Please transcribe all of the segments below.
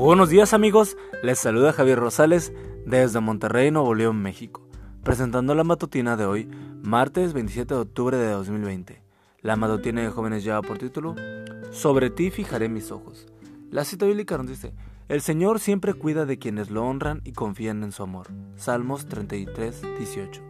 Buenos días amigos, les saluda Javier Rosales desde Monterrey, Nuevo León, México, presentando la matutina de hoy, martes 27 de octubre de 2020. La matutina de jóvenes lleva por título Sobre ti fijaré mis ojos. La cita bíblica nos dice, El Señor siempre cuida de quienes lo honran y confían en su amor. Salmos 33, 18.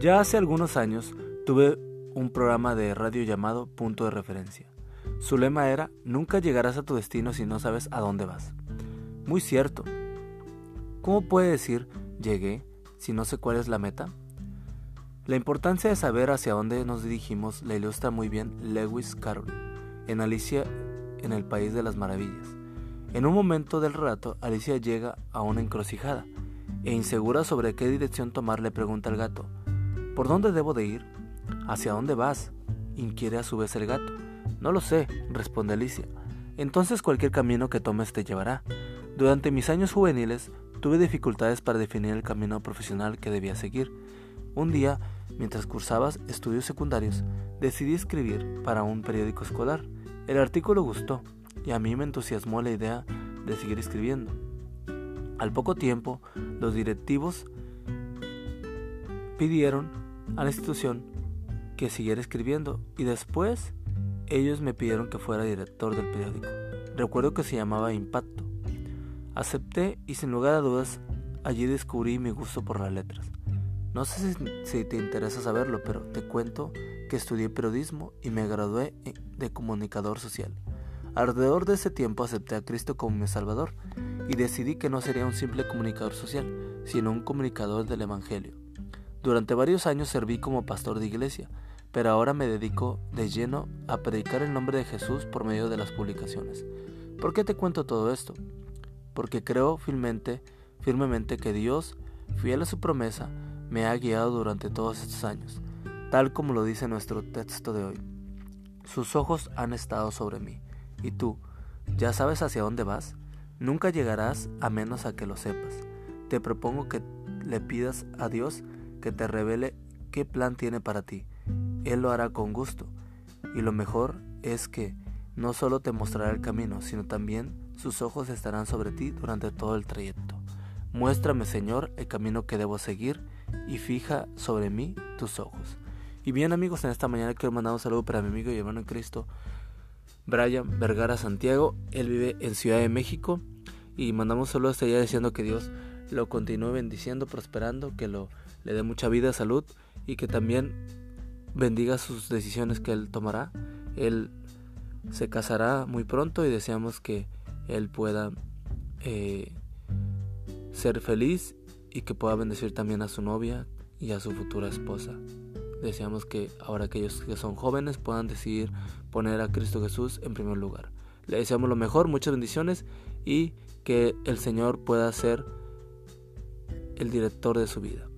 Ya hace algunos años tuve un programa de radio llamado Punto de Referencia. Su lema era, nunca llegarás a tu destino si no sabes a dónde vas. Muy cierto. ¿Cómo puede decir llegué si no sé cuál es la meta? La importancia de saber hacia dónde nos dirigimos la ilustra muy bien Lewis Carroll en Alicia en el País de las Maravillas. En un momento del relato, Alicia llega a una encrucijada e insegura sobre qué dirección tomar le pregunta al gato, ¿por dónde debo de ir? ¿Hacia dónde vas? inquiere a su vez el gato. No lo sé, responde Alicia. Entonces cualquier camino que tomes te llevará. Durante mis años juveniles tuve dificultades para definir el camino profesional que debía seguir. Un día, mientras cursaba estudios secundarios, decidí escribir para un periódico escolar. El artículo gustó y a mí me entusiasmó la idea de seguir escribiendo. Al poco tiempo, los directivos pidieron a la institución que siguiera escribiendo y después ellos me pidieron que fuera director del periódico. Recuerdo que se llamaba Impacto. Acepté y sin lugar a dudas allí descubrí mi gusto por las letras. No sé si, te interesa saberlo, pero te cuento que estudié periodismo y me gradué de comunicador social. Alrededor de ese tiempo acepté a Cristo como mi Salvador y decidí que no sería un simple comunicador social, sino un comunicador del Evangelio. Durante varios años serví como pastor de iglesia pero ahora me dedico de lleno a predicar el nombre de Jesús por medio de las publicaciones. ¿Por qué te cuento todo esto? Porque creo firmemente, firmemente que Dios, fiel a su promesa, me ha guiado durante todos estos años, tal como lo dice nuestro texto de hoy. Sus ojos han estado sobre mí. ¿Y tú? ¿Ya sabes hacia dónde vas? Nunca llegarás a menos a que lo sepas. Te propongo que le pidas a Dios que te revele qué plan tiene para ti él lo hará con gusto. Y lo mejor es que no solo te mostrará el camino, sino también sus ojos estarán sobre ti durante todo el trayecto. Muéstrame, Señor, el camino que debo seguir y fija sobre mí tus ojos. Y bien amigos, en esta mañana quiero mandar un saludo para mi amigo y hermano en Cristo, Brian Vergara Santiago. Él vive en Ciudad de México y mandamos un saludo hasta allá diciendo que Dios lo continúe bendiciendo, prosperando, que lo, le dé mucha vida, salud y que también bendiga sus decisiones que él tomará. Él se casará muy pronto y deseamos que él pueda eh, ser feliz y que pueda bendecir también a su novia y a su futura esposa. Deseamos que ahora aquellos que son jóvenes puedan decidir poner a Cristo Jesús en primer lugar. Le deseamos lo mejor, muchas bendiciones y que el Señor pueda ser el director de su vida.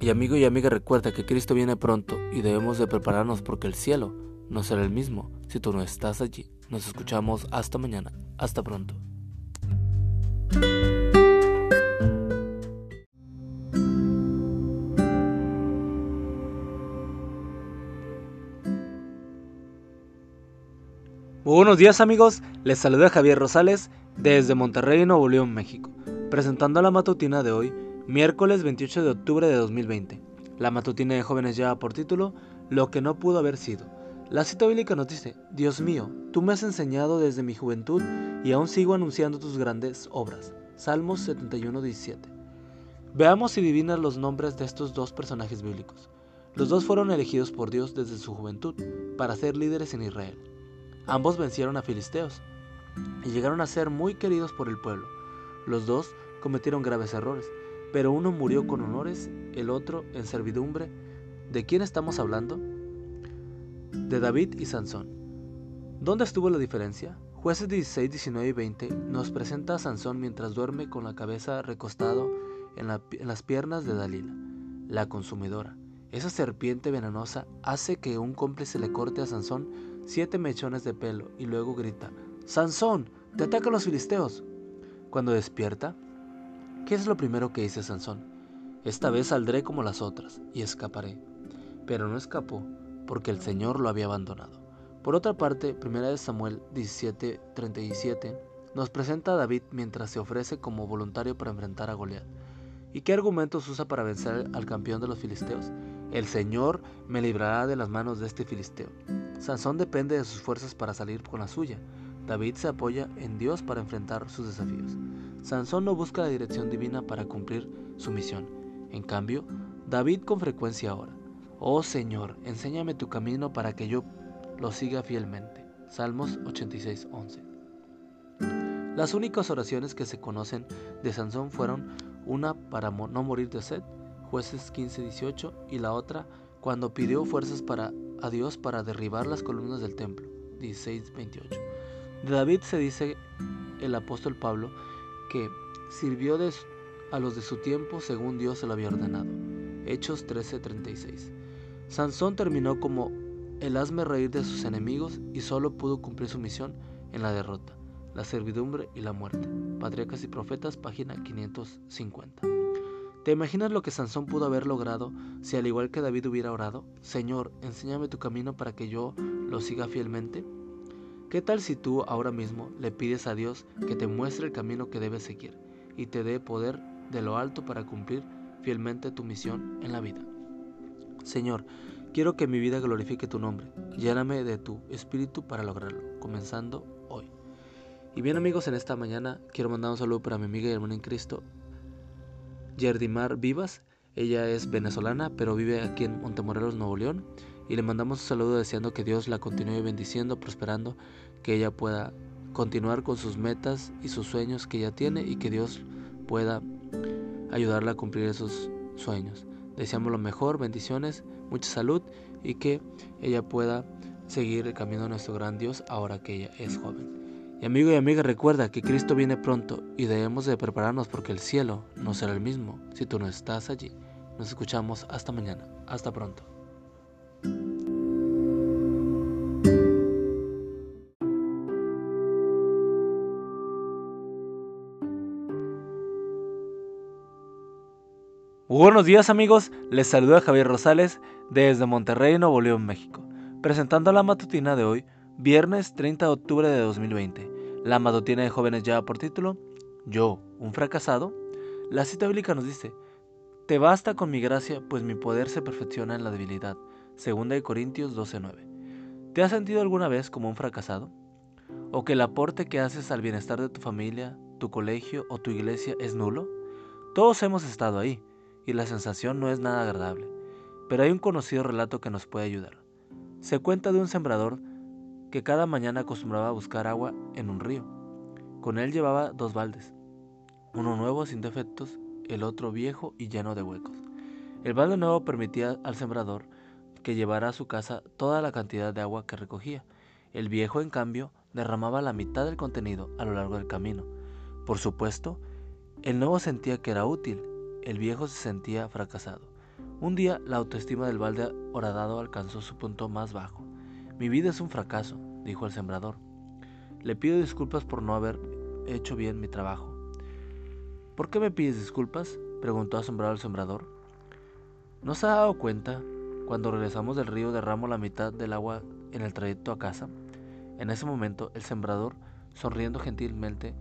Y amigo y amiga recuerda que Cristo viene pronto y debemos de prepararnos porque el cielo no será el mismo si tú no estás allí. Nos escuchamos hasta mañana. Hasta pronto. Buenos días amigos, les saluda Javier Rosales desde Monterrey, Nuevo León, México, presentando la matutina de hoy Miércoles 28 de octubre de 2020. La matutina de jóvenes lleva por título Lo que no pudo haber sido. La cita bíblica nos dice, Dios mío, tú me has enseñado desde mi juventud y aún sigo anunciando tus grandes obras. Salmos 71, 17. Veamos si divinas los nombres de estos dos personajes bíblicos. Los dos fueron elegidos por Dios desde su juventud para ser líderes en Israel. Ambos vencieron a filisteos y llegaron a ser muy queridos por el pueblo. Los dos cometieron graves errores, pero uno murió con honores, el otro en servidumbre. ¿De quién estamos hablando? De David y Sansón. ¿Dónde estuvo la diferencia? Jueces 16, 19 y 20 nos presenta a Sansón mientras duerme con la cabeza recostado en, en las piernas de Dalila, la consumidora. Esa serpiente venenosa hace que un cómplice le corte a Sansón siete mechones de pelo y luego grita, Sansón, te atacan los filisteos. Cuando despierta, ¿Qué es lo primero que dice Sansón? Esta vez saldré como las otras y escaparé. Pero no escapó porque el Señor lo había abandonado. Por otra parte, 1 Samuel 17:37 nos presenta a David mientras se ofrece como voluntario para enfrentar a Goliat. ¿Y qué argumentos usa para vencer al campeón de los filisteos? El Señor me librará de las manos de este filisteo. Sansón depende de sus fuerzas para salir con la suya. David se apoya en Dios para enfrentar sus desafíos. Sansón no busca la dirección divina para cumplir su misión. En cambio, David con frecuencia ora, Oh Señor, enséñame tu camino para que yo lo siga fielmente. Salmos 86:11. Las únicas oraciones que se conocen de Sansón fueron una para no morir de sed, jueces 15:18, y la otra cuando pidió fuerzas para, a Dios para derribar las columnas del templo, 16:28. De David se dice el apóstol Pablo que sirvió a los de su tiempo según Dios se lo había ordenado. Hechos 13:36. Sansón terminó como el hazme reír de sus enemigos y solo pudo cumplir su misión en la derrota, la servidumbre y la muerte. Patriarcas y Profetas, página 550. ¿Te imaginas lo que Sansón pudo haber logrado si al igual que David hubiera orado, Señor, enséñame tu camino para que yo lo siga fielmente? ¿Qué tal si tú ahora mismo le pides a Dios que te muestre el camino que debes seguir y te dé poder de lo alto para cumplir fielmente tu misión en la vida? Señor, quiero que mi vida glorifique tu nombre. Lléname de tu espíritu para lograrlo, comenzando hoy. Y bien amigos, en esta mañana quiero mandar un saludo para mi amiga y hermana en Cristo, Yerdimar Vivas. Ella es venezolana, pero vive aquí en Montemorelos, Nuevo León y le mandamos un saludo deseando que Dios la continúe bendiciendo, prosperando, que ella pueda continuar con sus metas y sus sueños que ella tiene y que Dios pueda ayudarla a cumplir esos sueños. Deseamos lo mejor, bendiciones, mucha salud y que ella pueda seguir el camino de nuestro gran Dios ahora que ella es joven. Y amigo y amiga, recuerda que Cristo viene pronto y debemos de prepararnos porque el cielo no será el mismo si tú no estás allí. Nos escuchamos hasta mañana. Hasta pronto. Buenos días amigos, les saluda Javier Rosales desde Monterrey, Nuevo León, México, presentando la matutina de hoy, viernes 30 de octubre de 2020. La matutina de jóvenes lleva por título, Yo, un fracasado. La cita bíblica nos dice, Te basta con mi gracia, pues mi poder se perfecciona en la debilidad. 2 Corintios 12:9. ¿Te has sentido alguna vez como un fracasado? ¿O que el aporte que haces al bienestar de tu familia, tu colegio o tu iglesia es nulo? Todos hemos estado ahí y la sensación no es nada agradable. Pero hay un conocido relato que nos puede ayudar. Se cuenta de un sembrador que cada mañana acostumbraba a buscar agua en un río. Con él llevaba dos baldes, uno nuevo sin defectos, el otro viejo y lleno de huecos. El balde nuevo permitía al sembrador que llevara a su casa toda la cantidad de agua que recogía. El viejo, en cambio, derramaba la mitad del contenido a lo largo del camino. Por supuesto, el nuevo sentía que era útil el viejo se sentía fracasado. Un día la autoestima del balde horadado alcanzó su punto más bajo. Mi vida es un fracaso, dijo el sembrador. Le pido disculpas por no haber hecho bien mi trabajo. ¿Por qué me pides disculpas? preguntó asombrado el sembrador. ¿No se ha dado cuenta? Cuando regresamos del río derramo la mitad del agua en el trayecto a casa. En ese momento el sembrador, sonriendo gentilmente,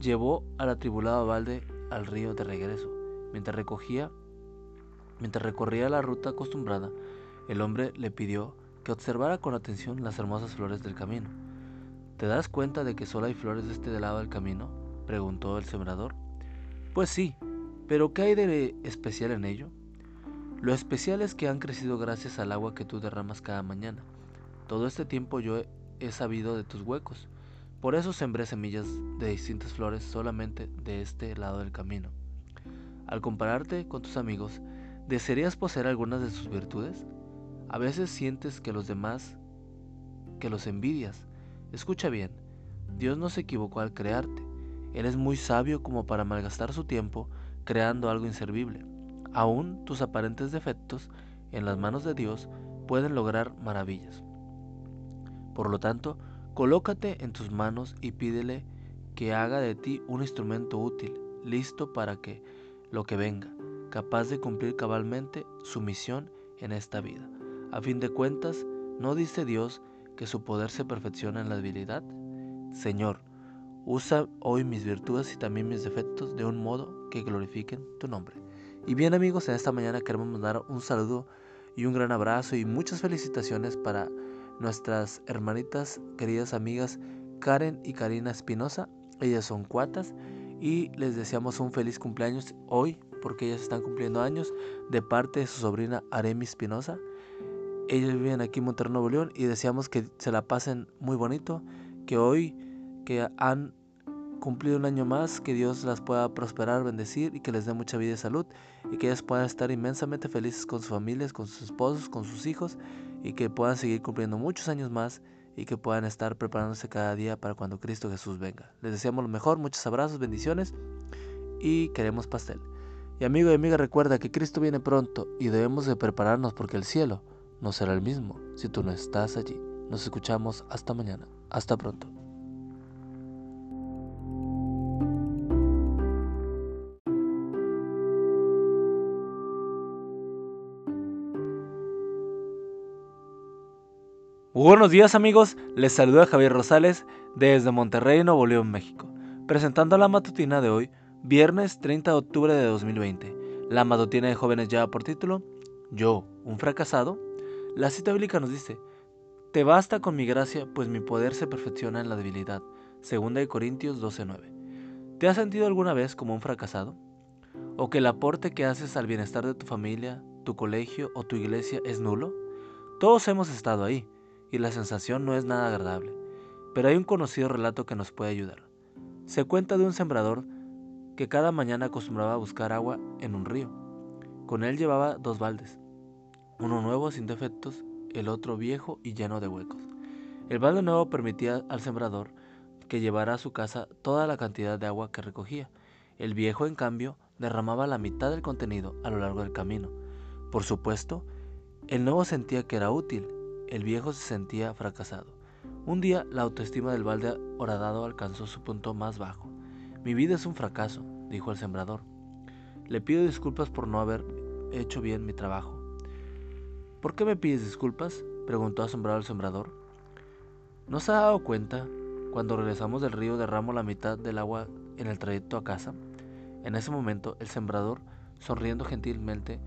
llevó al atribulado balde al río de regreso. Mientras recogía, mientras recorría la ruta acostumbrada, el hombre le pidió que observara con atención las hermosas flores del camino. ¿Te das cuenta de que solo hay flores de este lado del camino? preguntó el sembrador. Pues sí, pero ¿qué hay de especial en ello? Lo especial es que han crecido gracias al agua que tú derramas cada mañana. Todo este tiempo yo he sabido de tus huecos. Por eso sembré semillas de distintas flores solamente de este lado del camino. Al compararte con tus amigos, ¿desearías poseer algunas de sus virtudes? A veces sientes que los demás, que los envidias. Escucha bien, Dios no se equivocó al crearte. Él es muy sabio como para malgastar su tiempo creando algo inservible. Aún tus aparentes defectos en las manos de Dios pueden lograr maravillas. Por lo tanto, colócate en tus manos y pídele que haga de ti un instrumento útil, listo para que lo que venga, capaz de cumplir cabalmente su misión en esta vida. A fin de cuentas, ¿no dice Dios que su poder se perfecciona en la debilidad? Señor, usa hoy mis virtudes y también mis defectos de un modo que glorifiquen tu nombre. Y bien amigos, en esta mañana queremos dar un saludo y un gran abrazo y muchas felicitaciones para nuestras hermanitas, queridas amigas Karen y Karina Espinosa. Ellas son cuatas y les deseamos un feliz cumpleaños hoy porque ellas están cumpliendo años de parte de su sobrina Aremi Espinosa. Ellos viven aquí en Monterrey, Nuevo León y deseamos que se la pasen muy bonito, que hoy que han cumplido un año más, que Dios las pueda prosperar, bendecir y que les dé mucha vida y salud y que ellas puedan estar inmensamente felices con sus familias, con sus esposos, con sus hijos y que puedan seguir cumpliendo muchos años más y que puedan estar preparándose cada día para cuando Cristo Jesús venga. Les deseamos lo mejor, muchos abrazos, bendiciones y queremos pastel. Y amigo y amiga recuerda que Cristo viene pronto y debemos de prepararnos porque el cielo no será el mismo si tú no estás allí. Nos escuchamos hasta mañana. Hasta pronto. Buenos días amigos, les saluda Javier Rosales desde Monterrey, Nuevo León, México, presentando la matutina de hoy, viernes 30 de octubre de 2020. La matutina de jóvenes lleva por título, Yo, un fracasado. La cita bíblica nos dice, Te basta con mi gracia, pues mi poder se perfecciona en la debilidad. Segunda de Corintios 12:9. ¿Te has sentido alguna vez como un fracasado? ¿O que el aporte que haces al bienestar de tu familia, tu colegio o tu iglesia es nulo? Todos hemos estado ahí y la sensación no es nada agradable. Pero hay un conocido relato que nos puede ayudar. Se cuenta de un sembrador que cada mañana acostumbraba a buscar agua en un río. Con él llevaba dos baldes, uno nuevo sin defectos, el otro viejo y lleno de huecos. El balde nuevo permitía al sembrador que llevara a su casa toda la cantidad de agua que recogía. El viejo, en cambio, derramaba la mitad del contenido a lo largo del camino. Por supuesto, el nuevo sentía que era útil el viejo se sentía fracasado. Un día la autoestima del balde horadado alcanzó su punto más bajo. Mi vida es un fracaso, dijo el sembrador. Le pido disculpas por no haber hecho bien mi trabajo. ¿Por qué me pides disculpas? preguntó asombrado el sembrador. ¿No se ha dado cuenta? Cuando regresamos del río derramo la mitad del agua en el trayecto a casa. En ese momento el sembrador, sonriendo gentilmente,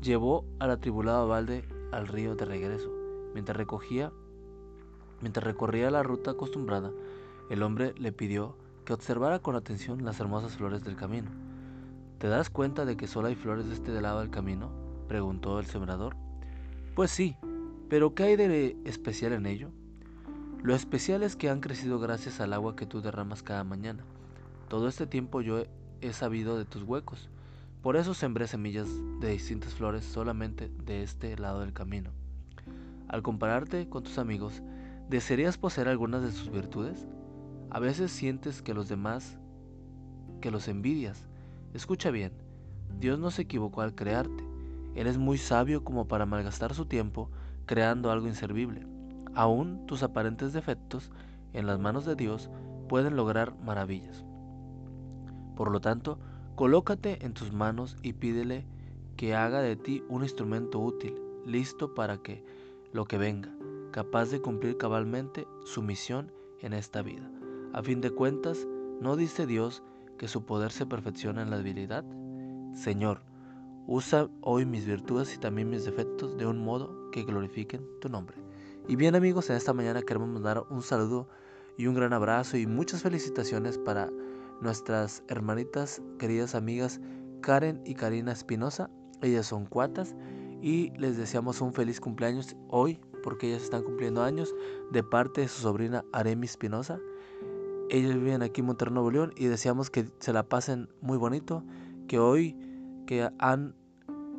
llevó al atribulado balde al río de regreso. Mientras recogía, mientras recorría la ruta acostumbrada, el hombre le pidió que observara con atención las hermosas flores del camino. ¿Te das cuenta de que solo hay flores de este lado del camino? preguntó el sembrador. Pues sí, pero ¿qué hay de especial en ello? Lo especial es que han crecido gracias al agua que tú derramas cada mañana. Todo este tiempo yo he sabido de tus huecos. Por eso sembré semillas de distintas flores solamente de este lado del camino. Al compararte con tus amigos, ¿desearías poseer algunas de sus virtudes? A veces sientes que los demás, que los envidias. Escucha bien, Dios no se equivocó al crearte. Él es muy sabio como para malgastar su tiempo creando algo inservible. Aún tus aparentes defectos en las manos de Dios pueden lograr maravillas. Por lo tanto, colócate en tus manos y pídele que haga de ti un instrumento útil, listo para que lo que venga, capaz de cumplir cabalmente su misión en esta vida. A fin de cuentas, ¿no dice Dios que su poder se perfecciona en la debilidad? Señor, usa hoy mis virtudes y también mis defectos de un modo que glorifiquen tu nombre. Y bien amigos, en esta mañana queremos mandar un saludo y un gran abrazo y muchas felicitaciones para nuestras hermanitas, queridas amigas Karen y Karina Espinosa. Ellas son cuatas y les deseamos un feliz cumpleaños hoy porque ellas están cumpliendo años de parte de su sobrina Aremi Espinosa. Ellos viven aquí en Monterrey, Nuevo León y deseamos que se la pasen muy bonito, que hoy que han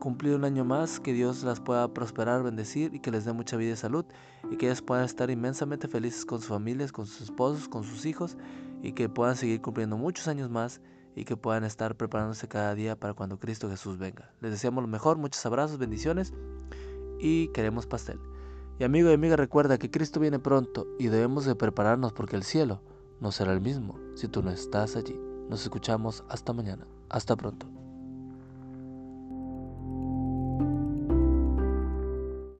cumplido un año más, que Dios las pueda prosperar, bendecir y que les dé mucha vida y salud y que ellas puedan estar inmensamente felices con sus familias, con sus esposos, con sus hijos y que puedan seguir cumpliendo muchos años más y que puedan estar preparándose cada día para cuando Cristo Jesús venga. Les deseamos lo mejor, muchos abrazos, bendiciones y queremos pastel. Y amigo y amiga recuerda que Cristo viene pronto y debemos de prepararnos porque el cielo no será el mismo si tú no estás allí. Nos escuchamos hasta mañana. Hasta pronto.